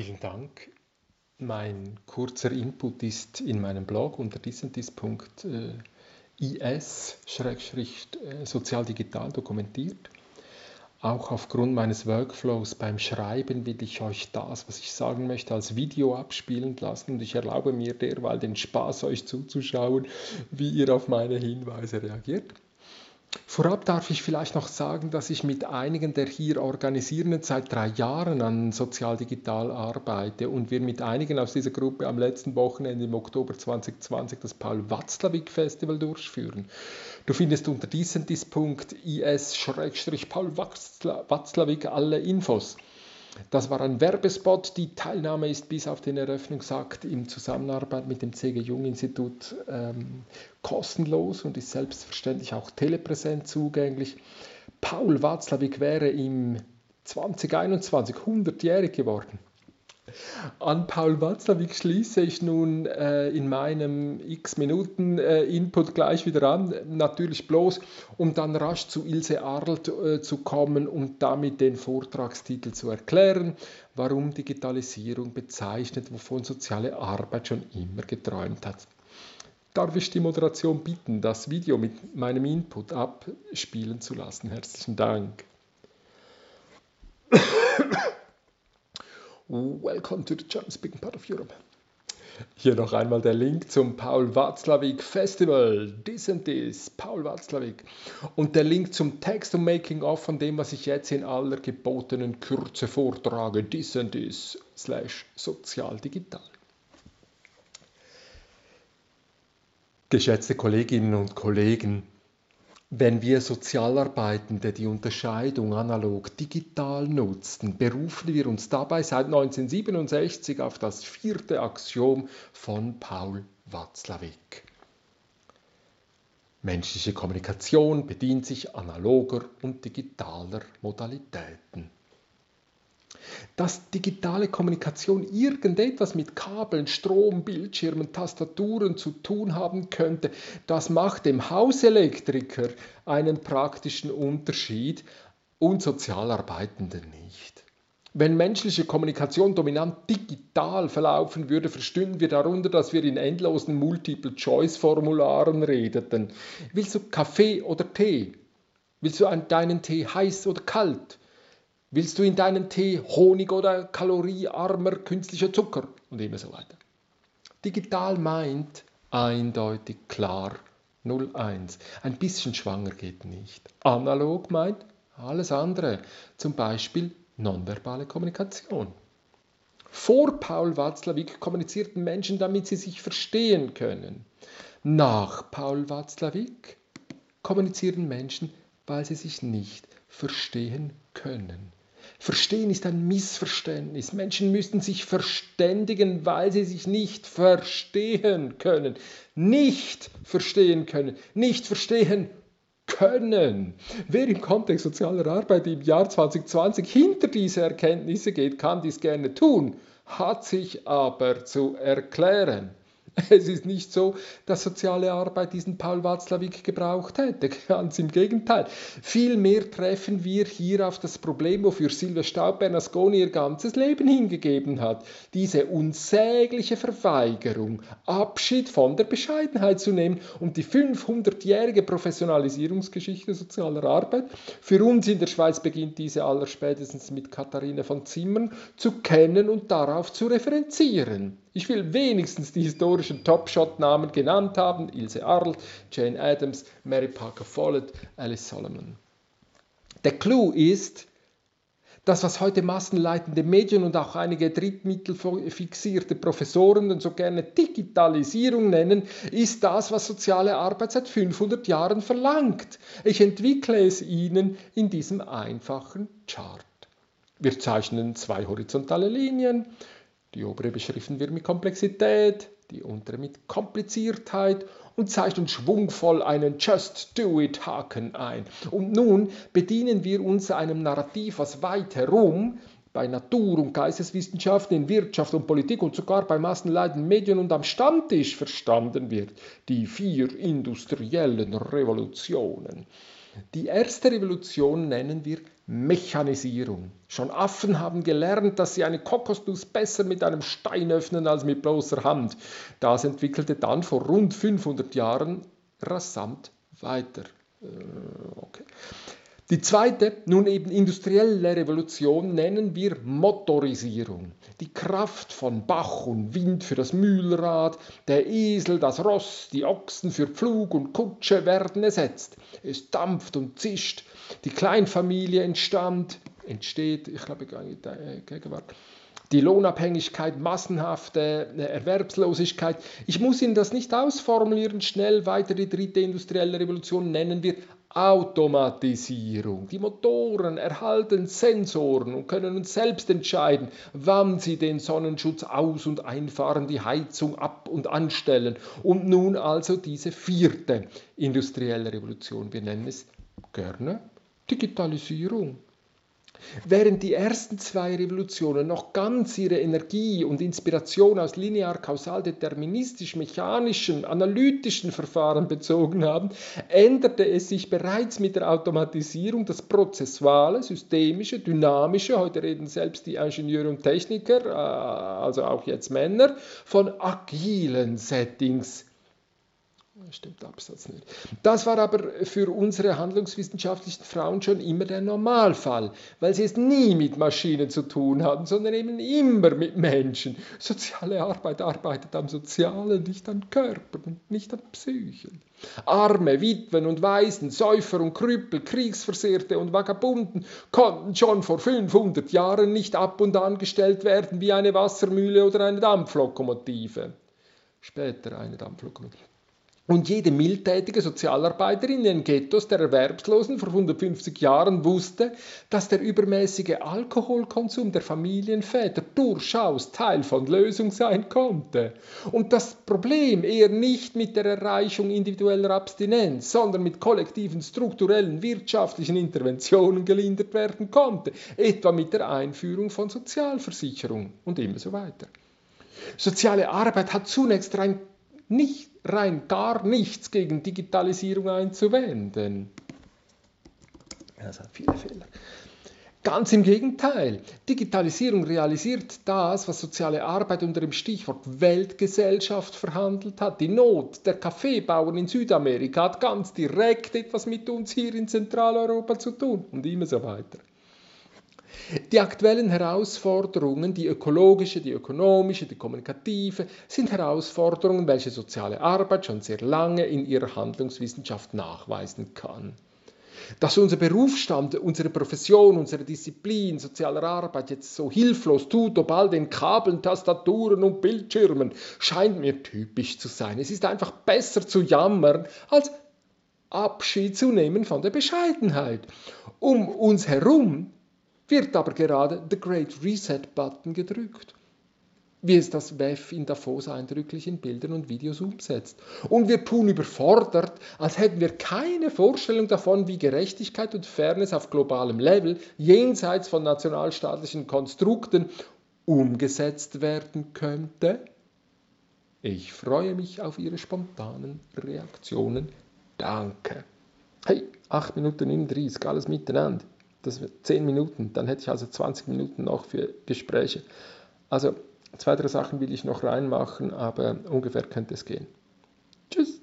Vielen Dank. Mein kurzer Input ist in meinem Blog unter disentis.is-sozialdigital dokumentiert. Auch aufgrund meines Workflows beim Schreiben will ich euch das, was ich sagen möchte, als Video abspielen lassen und ich erlaube mir derweil den Spaß, euch zuzuschauen, wie ihr auf meine Hinweise reagiert. Vorab darf ich vielleicht noch sagen, dass ich mit einigen der hier Organisierenden seit drei Jahren an Sozialdigital arbeite und wir mit einigen aus dieser Gruppe am letzten Wochenende im Oktober 2020 das Paul Watzlawick Festival durchführen. Du findest unter disentis.is-paul Watzlawick alle Infos. Das war ein Werbespot. Die Teilnahme ist bis auf den Eröffnungsakt in Zusammenarbeit mit dem CG Jung Institut ähm, kostenlos und ist selbstverständlich auch telepräsent zugänglich. Paul Watzlawick wäre im 2021 100-jährig geworden. An Paul Watzlawick schließe ich nun äh, in meinem X-Minuten-Input äh, gleich wieder an, natürlich bloß, um dann rasch zu Ilse Arlt äh, zu kommen und damit den Vortragstitel zu erklären, warum Digitalisierung bezeichnet, wovon soziale Arbeit schon immer geträumt hat. Darf ich die Moderation bitten, das Video mit meinem Input abspielen zu lassen? Herzlichen Dank. Welcome to the German-speaking part of Europe. Hier noch einmal der Link zum Paul Watzlawick Festival. This and this, Paul Watzlawick. Und der Link zum Text und Making-of von dem, was ich jetzt in aller gebotenen Kürze vortrage. This and this, slash sozialdigital. Geschätzte Kolleginnen und Kollegen, wenn wir Sozialarbeitende die Unterscheidung analog-digital nutzten, berufen wir uns dabei seit 1967 auf das vierte Axiom von Paul Watzlawick. Menschliche Kommunikation bedient sich analoger und digitaler Modalitäten dass digitale Kommunikation irgendetwas mit Kabeln, Strom, Bildschirmen, Tastaturen zu tun haben könnte, das macht dem Hauselektriker einen praktischen Unterschied und Sozialarbeitenden nicht. Wenn menschliche Kommunikation dominant digital verlaufen würde, verstünden wir darunter, dass wir in endlosen Multiple-Choice-Formularen redeten. Willst du Kaffee oder Tee? Willst du deinen Tee heiß oder kalt? Willst du in deinen Tee Honig oder kaloriearmer künstlicher Zucker? Und immer so weiter. Digital meint eindeutig klar 01. Ein bisschen schwanger geht nicht. Analog meint alles andere, zum Beispiel nonverbale Kommunikation. Vor Paul Watzlawick kommunizierten Menschen, damit sie sich verstehen können. Nach Paul Watzlawick kommunizieren Menschen, weil sie sich nicht verstehen können. Verstehen ist ein Missverständnis. Menschen müssten sich verständigen, weil sie sich nicht verstehen können. Nicht verstehen können. Nicht verstehen können. Wer im Kontext sozialer Arbeit im Jahr 2020 hinter diese Erkenntnisse geht, kann dies gerne tun, hat sich aber zu erklären. Es ist nicht so, dass soziale Arbeit diesen Paul Watzlawick gebraucht hätte. Ganz im Gegenteil. Vielmehr treffen wir hier auf das Problem, wofür Silvia Staub-Bernasconi ihr ganzes Leben hingegeben hat. Diese unsägliche Verweigerung, Abschied von der Bescheidenheit zu nehmen und die 500-jährige Professionalisierungsgeschichte sozialer Arbeit, für uns in der Schweiz beginnt diese allerspätestens mit Katharina von Zimmern, zu kennen und darauf zu referenzieren. Ich will wenigstens die historischen Top-Shot-Namen genannt haben: Ilse Arlt, Jane Addams, Mary Parker Follett, Alice Solomon. Der Clou ist, das, was heute massenleitende Medien und auch einige drittmittelfixierte Professoren und so gerne Digitalisierung nennen, ist das, was soziale Arbeit seit 500 Jahren verlangt. Ich entwickle es Ihnen in diesem einfachen Chart. Wir zeichnen zwei horizontale Linien die obere beschriften wir mit Komplexität, die untere mit Kompliziertheit und zeichnen schwungvoll einen Just Do It Haken ein. Und nun bedienen wir uns einem Narrativ, was weit herum bei Natur- und Geisteswissenschaften, in Wirtschaft und Politik und sogar bei massenleitenden Medien und am Stammtisch verstanden wird. Die vier industriellen Revolutionen. Die erste Revolution nennen wir Mechanisierung. Schon Affen haben gelernt, dass sie eine Kokosnuss besser mit einem Stein öffnen als mit bloßer Hand. Das entwickelte dann vor rund 500 Jahren rasant weiter. Äh, okay. Die zweite, nun eben industrielle Revolution nennen wir Motorisierung. Die Kraft von Bach und Wind für das Mühlrad, der Esel, das Ross, die Ochsen für Pflug und Kutsche werden ersetzt. Es dampft und zischt. Die Kleinfamilie entstand, entsteht, ich glaube, Gegenwart die Lohnabhängigkeit, massenhafte äh, Erwerbslosigkeit. Ich muss Ihnen das nicht ausformulieren, schnell weiter die dritte industrielle Revolution nennen wir Automatisierung. Die Motoren erhalten Sensoren und können uns selbst entscheiden, wann sie den Sonnenschutz aus- und einfahren, die Heizung ab- und anstellen. Und nun also diese vierte industrielle Revolution. Wir nennen es gerne Digitalisierung. Während die ersten zwei Revolutionen noch ganz ihre Energie und Inspiration aus linear-kausal-deterministisch-mechanischen, analytischen Verfahren bezogen haben, änderte es sich bereits mit der Automatisierung das prozessuale, systemische, dynamische, heute reden selbst die Ingenieure und Techniker, äh, also auch jetzt Männer, von agilen Settings Stimmt Absatz nicht. Das war aber für unsere handlungswissenschaftlichen Frauen schon immer der Normalfall, weil sie es nie mit Maschinen zu tun hatten, sondern eben immer mit Menschen. Soziale Arbeit arbeitet am Sozialen, nicht an Körpern, nicht an Psychen. Arme, Witwen und Waisen, Säufer und Krüppel, Kriegsversehrte und Vagabunden konnten schon vor 500 Jahren nicht ab und angestellt werden wie eine Wassermühle oder eine Dampflokomotive. Später eine Dampflokomotive. Und jede mildtätige Sozialarbeiterin in den Ghettos der Erwerbslosen vor 150 Jahren wusste, dass der übermäßige Alkoholkonsum der Familienväter durchaus Teil von Lösung sein konnte. Und das Problem eher nicht mit der Erreichung individueller Abstinenz, sondern mit kollektiven strukturellen wirtschaftlichen Interventionen gelindert werden konnte, etwa mit der Einführung von Sozialversicherung und immer so weiter. Soziale Arbeit hat zunächst rein nicht rein gar nichts gegen Digitalisierung einzuwenden. Das hat viele Fehler. Ganz im Gegenteil, Digitalisierung realisiert das, was soziale Arbeit unter dem Stichwort Weltgesellschaft verhandelt hat. Die Not der Kaffeebauern in Südamerika hat ganz direkt etwas mit uns hier in Zentraleuropa zu tun und immer so weiter. Die aktuellen Herausforderungen, die ökologische, die ökonomische, die kommunikative, sind Herausforderungen, welche soziale Arbeit schon sehr lange in ihrer Handlungswissenschaft nachweisen kann. Dass unser Berufsstand, unsere Profession, unsere Disziplin sozialer Arbeit jetzt so hilflos tut, ob all den Kabeln, Tastaturen und Bildschirmen, scheint mir typisch zu sein. Es ist einfach besser zu jammern, als Abschied zu nehmen von der Bescheidenheit. Um uns herum wird aber gerade The Great Reset Button gedrückt, wie es das WEF in Davos eindrücklich in Bildern und Videos umsetzt. Und wir tun überfordert, als hätten wir keine Vorstellung davon, wie Gerechtigkeit und Fairness auf globalem Level, jenseits von nationalstaatlichen Konstrukten, umgesetzt werden könnte. Ich freue mich auf Ihre spontanen Reaktionen. Danke. Hey, 8 Minuten 39, alles miteinander das wird 10 Minuten, dann hätte ich also 20 Minuten noch für Gespräche. Also zwei, drei Sachen will ich noch reinmachen, aber ungefähr könnte es gehen. Tschüss.